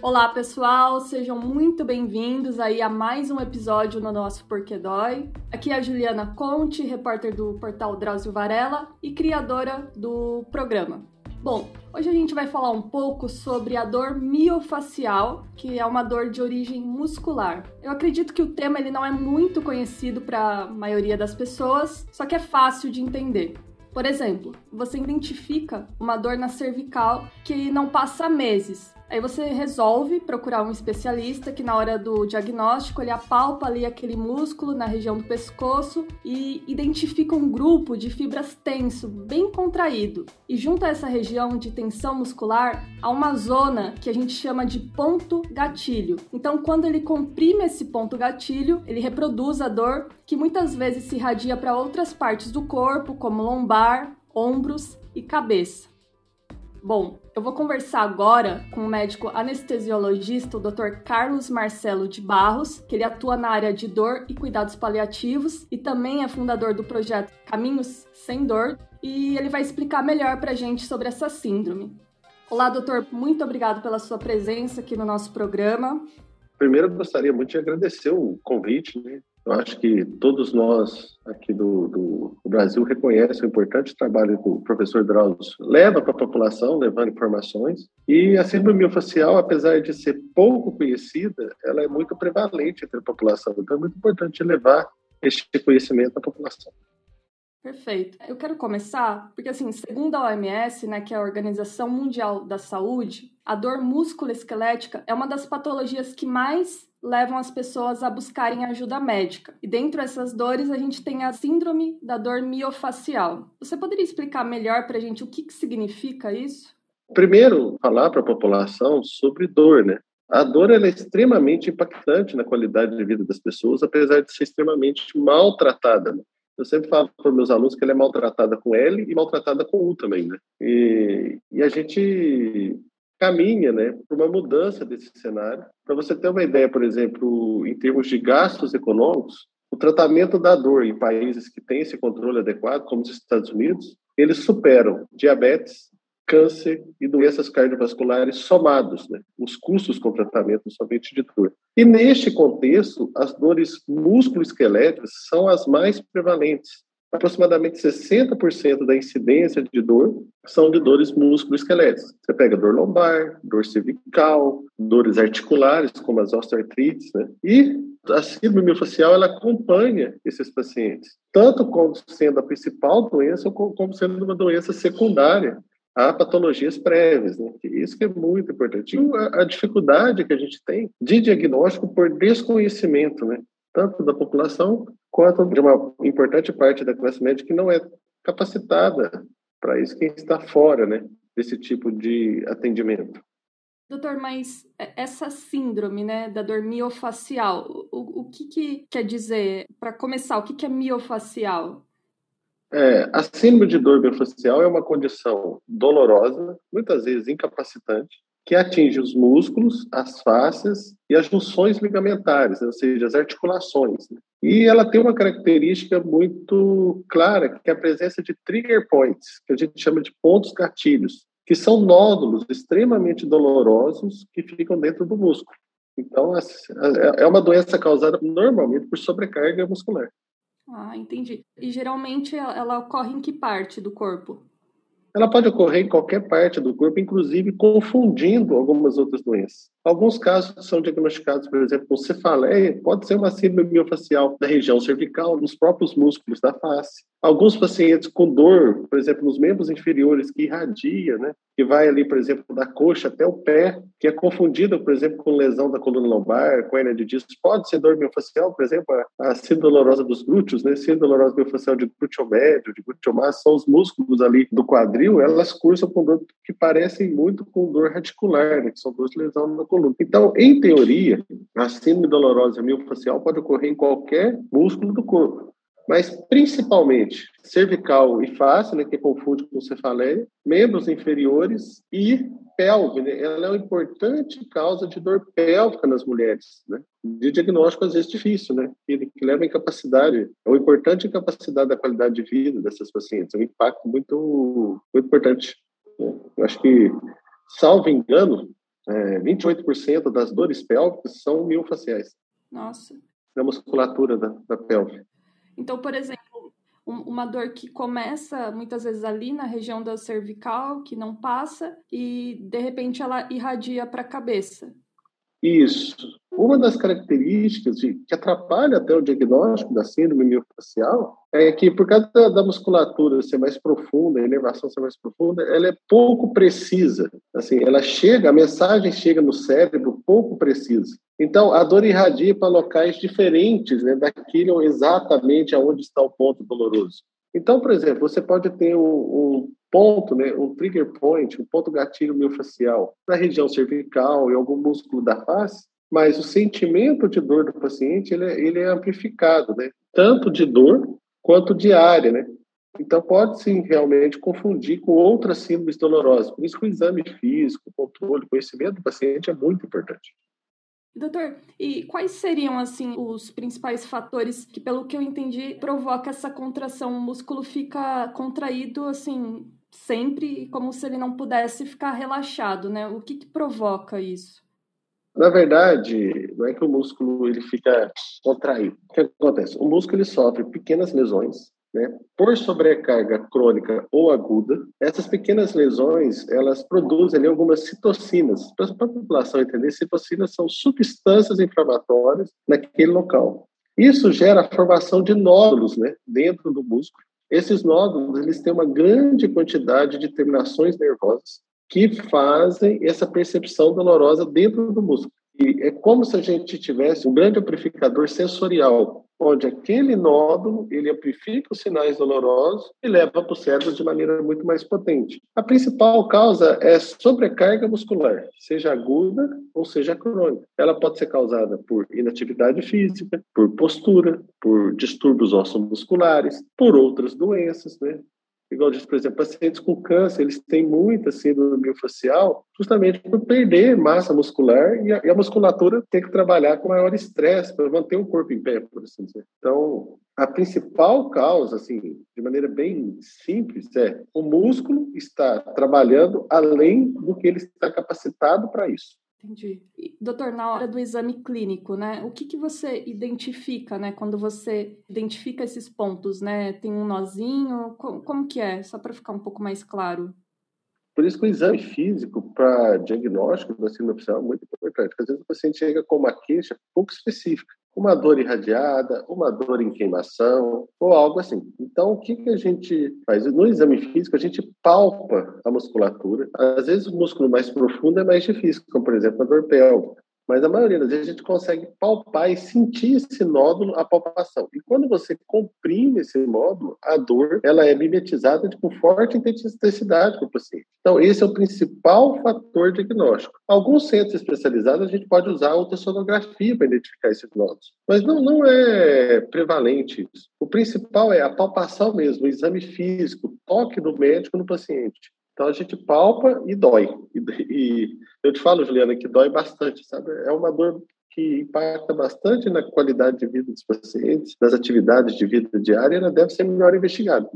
Olá, pessoal, sejam muito bem-vindos aí a mais um episódio no nosso Porquê Dói. Aqui é a Juliana Conte, repórter do portal Drauzio Varela e criadora do programa. Bom, hoje a gente vai falar um pouco sobre a dor miofacial, que é uma dor de origem muscular. Eu acredito que o tema ele não é muito conhecido para a maioria das pessoas, só que é fácil de entender. Por exemplo, você identifica uma dor na cervical que não passa meses, Aí você resolve procurar um especialista que na hora do diagnóstico ele apalpa ali aquele músculo na região do pescoço e identifica um grupo de fibras tenso, bem contraído. E junto a essa região de tensão muscular há uma zona que a gente chama de ponto gatilho. Então, quando ele comprime esse ponto gatilho, ele reproduz a dor que muitas vezes se irradia para outras partes do corpo, como lombar, ombros e cabeça. Bom, eu vou conversar agora com o médico anestesiologista, o Dr. Carlos Marcelo de Barros, que ele atua na área de dor e cuidados paliativos e também é fundador do projeto Caminhos Sem Dor, e ele vai explicar melhor para a gente sobre essa síndrome. Olá, doutor, muito obrigado pela sua presença aqui no nosso programa. Primeiro, gostaria muito de agradecer o convite, né? Eu acho que todos nós aqui do, do, Brasil reconhecem o importante trabalho que o professor Drauzio leva para a população, levando informações. E a síndrome miofascial, apesar de ser pouco conhecida, ela é muito prevalente entre a população. Então é muito importante levar este conhecimento à população. Perfeito. Eu quero começar porque, assim, segundo a OMS, né, que é a Organização Mundial da Saúde, a dor musculoesquelética é uma das patologias que mais levam as pessoas a buscarem ajuda médica. E dentro dessas dores, a gente tem a síndrome da dor miofacial. Você poderia explicar melhor para a gente o que, que significa isso? Primeiro, falar para a população sobre dor, né? A dor é extremamente impactante na qualidade de vida das pessoas, apesar de ser extremamente maltratada. Né? Eu sempre falo para meus alunos que ela é maltratada com L e maltratada com U também, né? E, e a gente caminha né, para uma mudança desse cenário. Para você ter uma ideia, por exemplo, em termos de gastos econômicos, o tratamento da dor em países que têm esse controle adequado, como os Estados Unidos, eles superam diabetes, câncer e doenças cardiovasculares somados, né? os custos com tratamento somente de dor. E neste contexto, as dores musculoesqueléticas são as mais prevalentes, aproximadamente 60% da incidência de dor são de dores musculoesqueléticas. Você pega dor lombar, dor cervical, dores articulares, como as osteoartrites, né? E a síndrome miofascial, ela acompanha esses pacientes, tanto como sendo a principal doença, como sendo uma doença secundária a patologias prévias, né? Isso que é muito importante. A, a dificuldade que a gente tem de diagnóstico por desconhecimento, né? Tanto da população quanto de uma importante parte da classe média que não é capacitada para isso, quem está fora né, desse tipo de atendimento. Doutor, mas essa síndrome né, da dor miofacial, o, o que, que quer dizer, para começar, o que, que é miofacial? É, a síndrome de dor miofacial é uma condição dolorosa, muitas vezes incapacitante, que atinge os músculos, as fáscias e as junções ligamentares, ou seja, as articulações. Né? E ela tem uma característica muito clara, que é a presença de trigger points, que a gente chama de pontos gatilhos, que são nódulos extremamente dolorosos que ficam dentro do músculo. Então, é uma doença causada normalmente por sobrecarga muscular. Ah, entendi. E geralmente ela ocorre em que parte do corpo? Ela pode ocorrer em qualquer parte do corpo, inclusive confundindo algumas outras doenças. Alguns casos são diagnosticados, por exemplo, com cefaleia, pode ser uma síndrome miofacial da região cervical, nos próprios músculos da face. Alguns pacientes com dor, por exemplo, nos membros inferiores, que irradia, né? que vai ali, por exemplo, da coxa até o pé, que é confundida, por exemplo, com lesão da coluna lombar, com hernia de disco. Pode ser dor miofacial, por exemplo, a, síndrome dolorosa dos glúteos, né? síndrome dolorosa miofacial de glúteo médio, de glúteo máximo, são os músculos ali do quadril, elas cursam com dor que parecem muito com dor radicular, né? que são dores de lesão na coluna. Então, em teoria, a síndrome dolorosa miofacial pode ocorrer em qualquer músculo do corpo mas principalmente cervical e face, né, que confunde com cefaleia, membros inferiores e pelve, né? Ela é uma importante causa de dor pélvica nas mulheres, né? De diagnóstico às vezes difícil, né? Que, que leva à incapacidade, é uma importante incapacidade da qualidade de vida dessas pacientes, é um impacto muito, muito importante. Né? Eu acho que, salvo engano, é, 28% das dores pélvicas são miofaciais. Nossa. Da musculatura da, da pelve. Então, por exemplo, uma dor que começa muitas vezes ali na região da cervical, que não passa, e de repente ela irradia para a cabeça. Isso. Uma das características de, que atrapalha até o diagnóstico da síndrome miofascial é que, por causa da, da, musculatura ser mais profunda, a inervação ser mais profunda, ela é pouco precisa. Assim, ela chega, a mensagem chega no cérebro pouco precisa. Então, a dor irradia para locais diferentes né, daquilo exatamente aonde está o ponto doloroso. Então, por exemplo, você pode ter um, um ponto, né, um trigger point, um ponto gatilho miofascial na região cervical e algum músculo da face, mas o sentimento de dor do paciente ele é, ele é amplificado, né, tanto de dor quanto de área, né. Então pode sim realmente confundir com outras síndromes dolorosas. Por isso o exame físico, controle, conhecimento do paciente é muito importante. Doutor, e quais seriam assim os principais fatores que, pelo que eu entendi, provoca essa contração? O músculo fica contraído assim sempre, como se ele não pudesse ficar relaxado, né? O que, que provoca isso? Na verdade, não é que o músculo ele fica contraído. O que acontece? O músculo ele sofre pequenas lesões né? Por sobrecarga crônica ou aguda, essas pequenas lesões elas produzem ali, algumas citocinas. Para a população entender, citocinas são substâncias inflamatórias naquele local. Isso gera a formação de nódulos né, dentro do músculo. Esses nódulos eles têm uma grande quantidade de terminações nervosas que fazem essa percepção dolorosa dentro do músculo. E é como se a gente tivesse um grande amplificador sensorial, onde aquele nódulo ele amplifica os sinais dolorosos e leva para o cérebro de maneira muito mais potente. A principal causa é sobrecarga muscular, seja aguda ou seja crônica. Ela pode ser causada por inatividade física, por postura, por distúrbios ossomusculares, por outras doenças, né? Igual diz, por exemplo, pacientes com câncer, eles têm muita síndrome miofascial justamente por perder massa muscular e a, e a musculatura tem que trabalhar com maior estresse para manter o corpo em pé, por assim dizer. Então, a principal causa, assim, de maneira bem simples, é o músculo está trabalhando além do que ele está capacitado para isso. Entendi. E, doutor, na hora do exame clínico, né, o que, que você identifica, né, quando você identifica esses pontos, né? Tem um nozinho? Como, como que é? Só para ficar um pouco mais claro. Por isso que o exame físico para diagnóstico da síndrome é muito importante, porque às vezes o paciente chega com uma queixa pouco específica uma dor irradiada, uma dor em queimação ou algo assim. Então, o que, que a gente faz? No exame físico, a gente palpa a musculatura. Às vezes, o músculo mais profundo é mais difícil, como, por exemplo, a dor pélvica. Mas a maioria das vezes a gente consegue palpar e sentir esse nódulo, a palpação. E quando você comprime esse nódulo, a dor ela é mimetizada com forte intensidade para o paciente. Então, esse é o principal fator diagnóstico. Alguns centros especializados a gente pode usar a ultrassonografia para identificar esses nódulos. Mas não, não é prevalente isso. O principal é a palpação mesmo, o exame físico, o toque do médico no paciente. Então a gente palpa e dói. E, e, eu te falo, Juliana, que dói bastante, sabe? É uma dor que impacta bastante na qualidade de vida dos pacientes, nas atividades de vida diária, ela deve ser melhor investigada.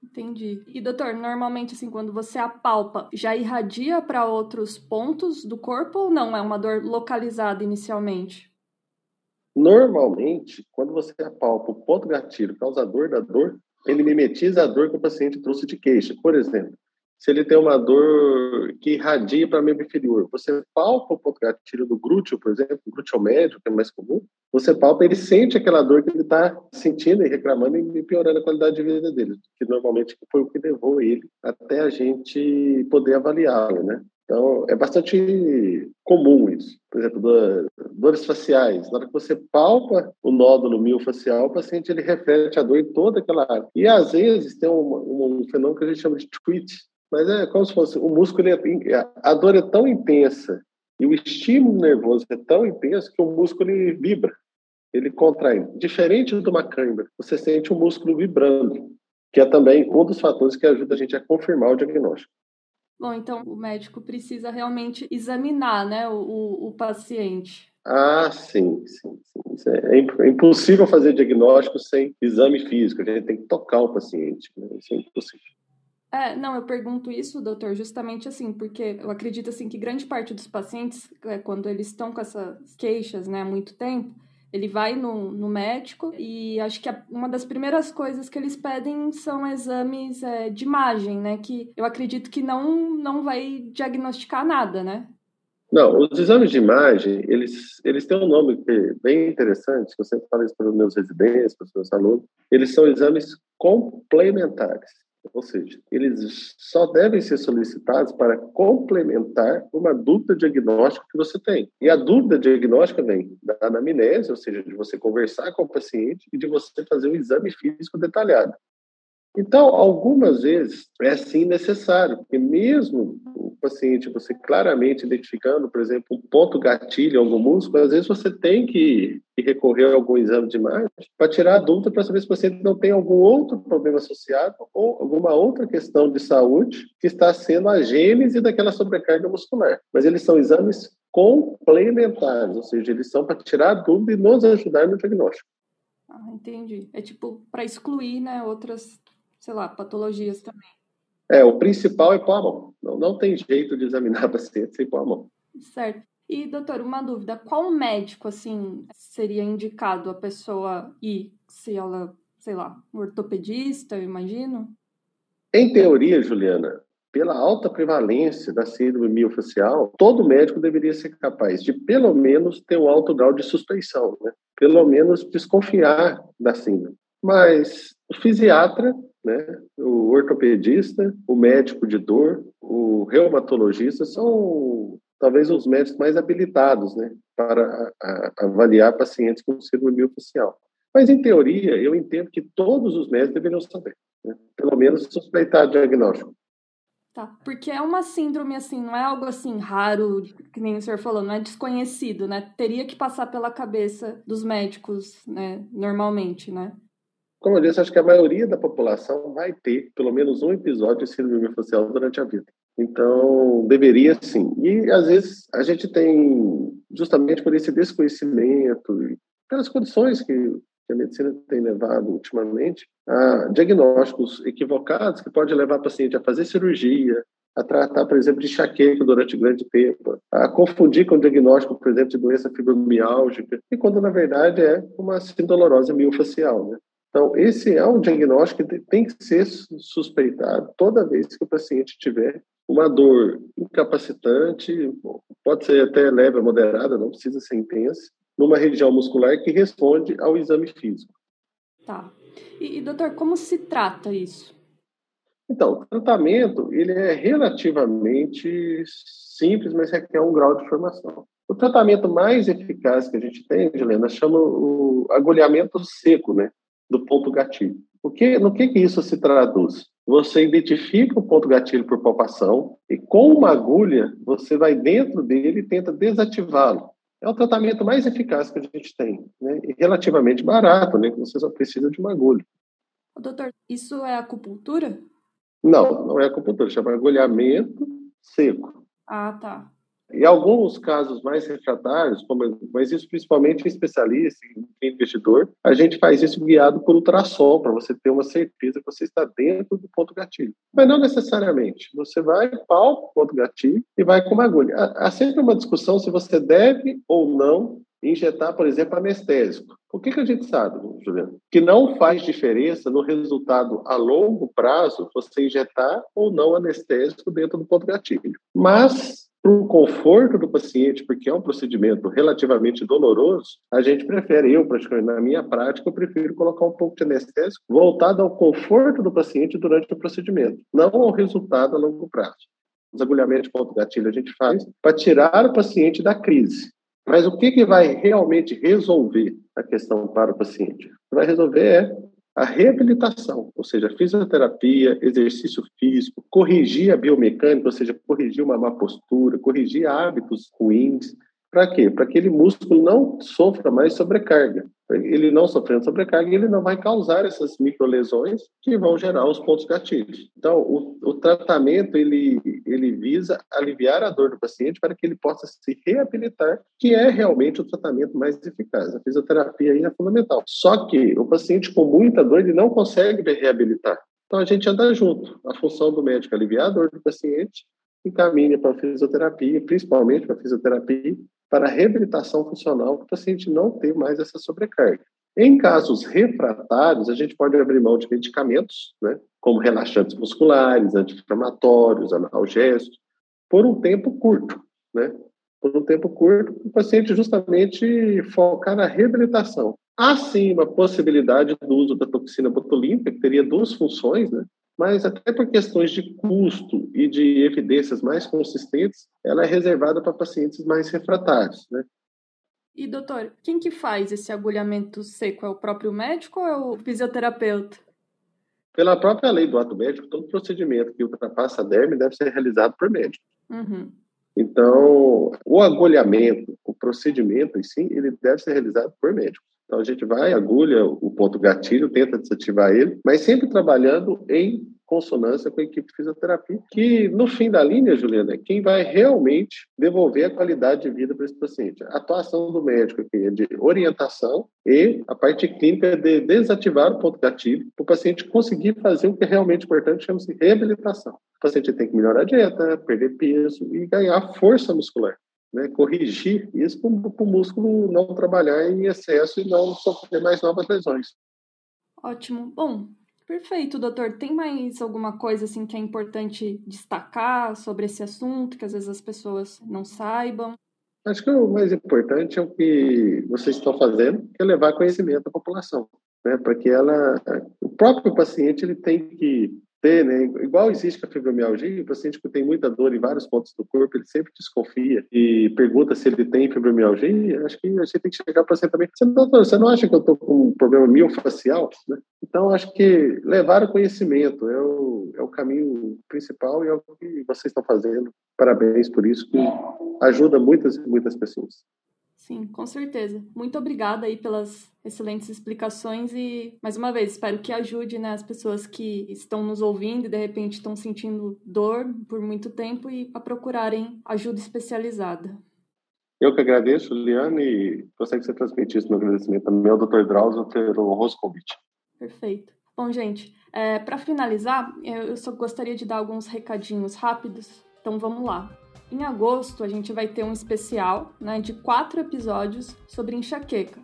Entendi. E doutor, normalmente assim, quando você apalpa, já irradia para outros pontos do corpo ou não? É uma dor localizada inicialmente? Normalmente, quando você apalpa o ponto gatilho causador da dor, ele mimetiza a dor que o paciente trouxe de queixa. Por exemplo, se ele tem uma dor que irradia para membro inferior. Você palpa o ponto gatilho do glúteo, por exemplo, glúteo médio, que é mais comum, você palpa, ele sente aquela dor que ele está sentindo e reclamando e piorando a qualidade de vida dele, que normalmente foi o que levou ele até a gente poder avaliá-lo, né? Então, é bastante comum isso. Por exemplo, dores faciais. Na hora que você palpa o nódulo miofascial, o paciente ele reflete a dor em toda aquela área. E, às vezes, tem um, um fenômeno que a gente chama de twitch, mas é como se fosse o músculo, é, a dor é tão intensa e o estímulo nervoso é tão intenso que o músculo ele vibra, ele contrai. Diferente de uma cãibra, você sente o músculo vibrando, que é também um dos fatores que ajuda a gente a confirmar o diagnóstico. Bom, então o médico precisa realmente examinar, né, o, o paciente. Ah, sim, sim, sim. É, é impossível fazer diagnóstico sem exame físico. A gente tem que tocar o paciente. Né? Isso é impossível. É, não, eu pergunto isso, doutor, justamente assim, porque eu acredito assim que grande parte dos pacientes, é, quando eles estão com essas queixas, né, há muito tempo, ele vai no, no médico e acho que a, uma das primeiras coisas que eles pedem são exames é, de imagem, né? Que eu acredito que não, não vai diagnosticar nada, né? Não, os exames de imagem, eles, eles têm um nome bem interessante, que eu sempre falo isso para os meus residentes, para os meus alunos. Eles são exames complementares, ou seja, eles só devem ser solicitados para complementar uma dúvida diagnóstica que você tem. E a dúvida diagnóstica vem da anamnese, ou seja, de você conversar com o paciente e de você fazer um exame físico detalhado. Então, algumas vezes é sim necessário, porque mesmo o paciente, você claramente identificando, por exemplo, um ponto gatilho algum músculo, às vezes você tem que, recorrer a algum exame de imagem para tirar a dúvida para saber se o paciente não tem algum outro problema associado ou alguma outra questão de saúde que está sendo a gênese daquela sobrecarga muscular. Mas eles são exames complementares, ou seja, eles são para tirar a dúvida e nos ajudar no diagnóstico. Ah, entendi. É tipo para excluir, né, outras sei lá, patologias também. É, o principal é pôr a mão. Não, não tem jeito de examinar paciente sem pôr a mão. Certo. E, doutor, uma dúvida: qual médico, assim, seria indicado a pessoa ir, se ela, sei lá, um ortopedista, eu imagino? Em teoria, Juliana, pela alta prevalência da síndrome miofacial, todo médico deveria ser capaz de, pelo menos, ter um alto grau de suspeição, né? Pelo menos desconfiar da síndrome. Mas o fisiatra né? O ortopedista, o médico de dor, o reumatologista são talvez os médicos mais habilitados, né, para a, a avaliar pacientes com síndrome miofascial. Mas em teoria, eu entendo que todos os médicos deveriam saber, né? pelo menos suspeitar diagnóstico. Tá, porque é uma síndrome assim, não é algo assim raro, que nem o senhor falou, não é desconhecido, né? Teria que passar pela cabeça dos médicos, né, normalmente, né? Como eu disse, acho que a maioria da população vai ter pelo menos um episódio de síndrome facial durante a vida. Então, deveria sim. E às vezes a gente tem, justamente por esse desconhecimento e pelas condições que a medicina tem levado ultimamente, a diagnósticos equivocados que pode levar o paciente a fazer cirurgia, a tratar, por exemplo, de enxaqueca durante grande tempo, a confundir com o diagnóstico, por exemplo, de doença fibromiálgica, e quando na verdade é uma sindolorose miofacial, né? Então, esse é um diagnóstico que tem que ser suspeitado toda vez que o paciente tiver uma dor incapacitante, pode ser até leve ou moderada, não precisa ser intensa, numa região muscular que responde ao exame físico. Tá. E, doutor, como se trata isso? Então, o tratamento ele é relativamente simples, mas requer um grau de formação. O tratamento mais eficaz que a gente tem, Helena, chama o agulhamento seco, né? Do ponto gatilho. O que, no que, que isso se traduz? Você identifica o ponto gatilho por palpação e com uma agulha você vai dentro dele e tenta desativá-lo. É o tratamento mais eficaz que a gente tem, né? E relativamente barato, né? Você só precisa de uma agulha. Doutor, isso é acupuntura? Não, não é acupuntura, chama agulhamento seco. Ah, tá. Em alguns casos mais refratários, como, mas isso principalmente em especialista, em investidor, a gente faz isso guiado por ultrassom, para você ter uma certeza que você está dentro do ponto gatilho. Mas não necessariamente. Você vai, palpa o ponto gatilho e vai com uma agulha. Há sempre uma discussão se você deve ou não injetar, por exemplo, anestésico. O que, que a gente sabe, Juliano? Que não faz diferença no resultado a longo prazo você injetar ou não anestésico dentro do ponto gatilho. Mas para o conforto do paciente, porque é um procedimento relativamente doloroso, a gente prefere, eu praticamente na minha prática, eu prefiro colocar um pouco de anestésico voltado ao conforto do paciente durante o procedimento, não ao resultado a longo prazo. Os agulhamentos de ponto gatilho a gente faz para tirar o paciente da crise. Mas o que, que vai realmente resolver a questão para o paciente? O que vai resolver é a reabilitação, ou seja, fisioterapia, exercício físico, corrigir a biomecânica, ou seja, corrigir uma má postura, corrigir hábitos ruins. Para quê? Para que aquele músculo não sofra mais sobrecarga. Ele não sofrendo sobrecarga, ele não vai causar essas microlesões que vão gerar os pontos gatilhos. Então, o, o tratamento ele, ele visa aliviar a dor do paciente para que ele possa se reabilitar, que é realmente o tratamento mais eficaz. A fisioterapia aí é fundamental. Só que o paciente com muita dor ele não consegue reabilitar. Então a gente anda junto. A função do médico é aliviar a dor do paciente, encaminha para a fisioterapia, principalmente para a fisioterapia, para a reabilitação funcional, para o paciente não ter mais essa sobrecarga. Em casos refratários, a gente pode abrir mão de medicamentos, né, como relaxantes musculares, anti-inflamatórios, analgésicos, por um tempo curto, né? Por um tempo curto, o paciente justamente focar na reabilitação. Há sim uma possibilidade do uso da toxina botulínica, que teria duas funções, né? Mas até por questões de custo e de evidências mais consistentes, ela é reservada para pacientes mais refratários, né? E doutor, quem que faz esse agulhamento seco? É o próprio médico ou é o fisioterapeuta? Pela própria lei do ato médico, todo procedimento que ultrapassa a derme deve ser realizado por médico. Uhum. Então, o agulhamento, o procedimento em si, ele deve ser realizado por médico. Então, a gente vai, agulha o ponto gatilho, tenta desativar ele, mas sempre trabalhando em consonância com a equipe de fisioterapia, que no fim da linha, Juliana, é quem vai realmente devolver a qualidade de vida para esse paciente. A atuação do médico aqui é de orientação e a parte clínica é de desativar o ponto gatilho para o paciente conseguir fazer o que é realmente importante, chama-se reabilitação. O paciente tem que melhorar a dieta, perder peso e ganhar força muscular. Né, corrigir isso para o músculo não trabalhar em excesso e não sofrer mais novas lesões. Ótimo. Bom, Perfeito, doutor. Tem mais alguma coisa assim que é importante destacar sobre esse assunto que às vezes as pessoas não saibam? Acho que o mais importante é o que vocês estão fazendo, que é levar conhecimento à população, né? Para que ela, o próprio paciente, ele tem que ter, né? Igual existe com a fibromialgia, o paciente que tem muita dor em vários pontos do corpo, ele sempre desconfia e pergunta se ele tem fibromialgia. Acho que a gente tem que chegar para paciente também. Você, doutor, você não acha que eu estou com um problema miofacial? Né? Então, acho que levar o conhecimento é o, é o caminho principal e é o que vocês estão fazendo. Parabéns por isso, que ajuda muitas muitas pessoas. Sim, com certeza. Muito obrigada aí pelas excelentes explicações e, mais uma vez, espero que ajude né, as pessoas que estão nos ouvindo e, de repente, estão sentindo dor por muito tempo e a procurarem ajuda especializada. Eu que agradeço, Liane, e gostaria que você transmitisse meu agradecimento também ao Dr. Drauzio ter o honroso convite. Perfeito. Bom, gente, é, para finalizar, eu só gostaria de dar alguns recadinhos rápidos, então vamos lá. Em agosto, a gente vai ter um especial né, de quatro episódios sobre enxaqueca.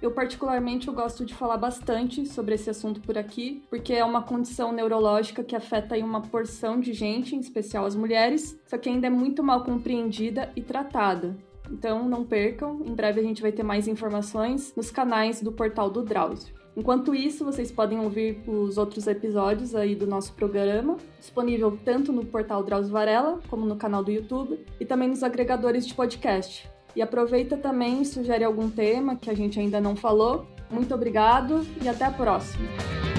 Eu, particularmente, eu gosto de falar bastante sobre esse assunto por aqui, porque é uma condição neurológica que afeta uma porção de gente, em especial as mulheres, só que ainda é muito mal compreendida e tratada. Então, não percam, em breve a gente vai ter mais informações nos canais do portal do Drauzio. Enquanto isso, vocês podem ouvir os outros episódios aí do nosso programa, disponível tanto no portal Drauzio Varela, como no canal do YouTube, e também nos agregadores de podcast. E aproveita também e sugere algum tema que a gente ainda não falou. Muito obrigado e até a próxima!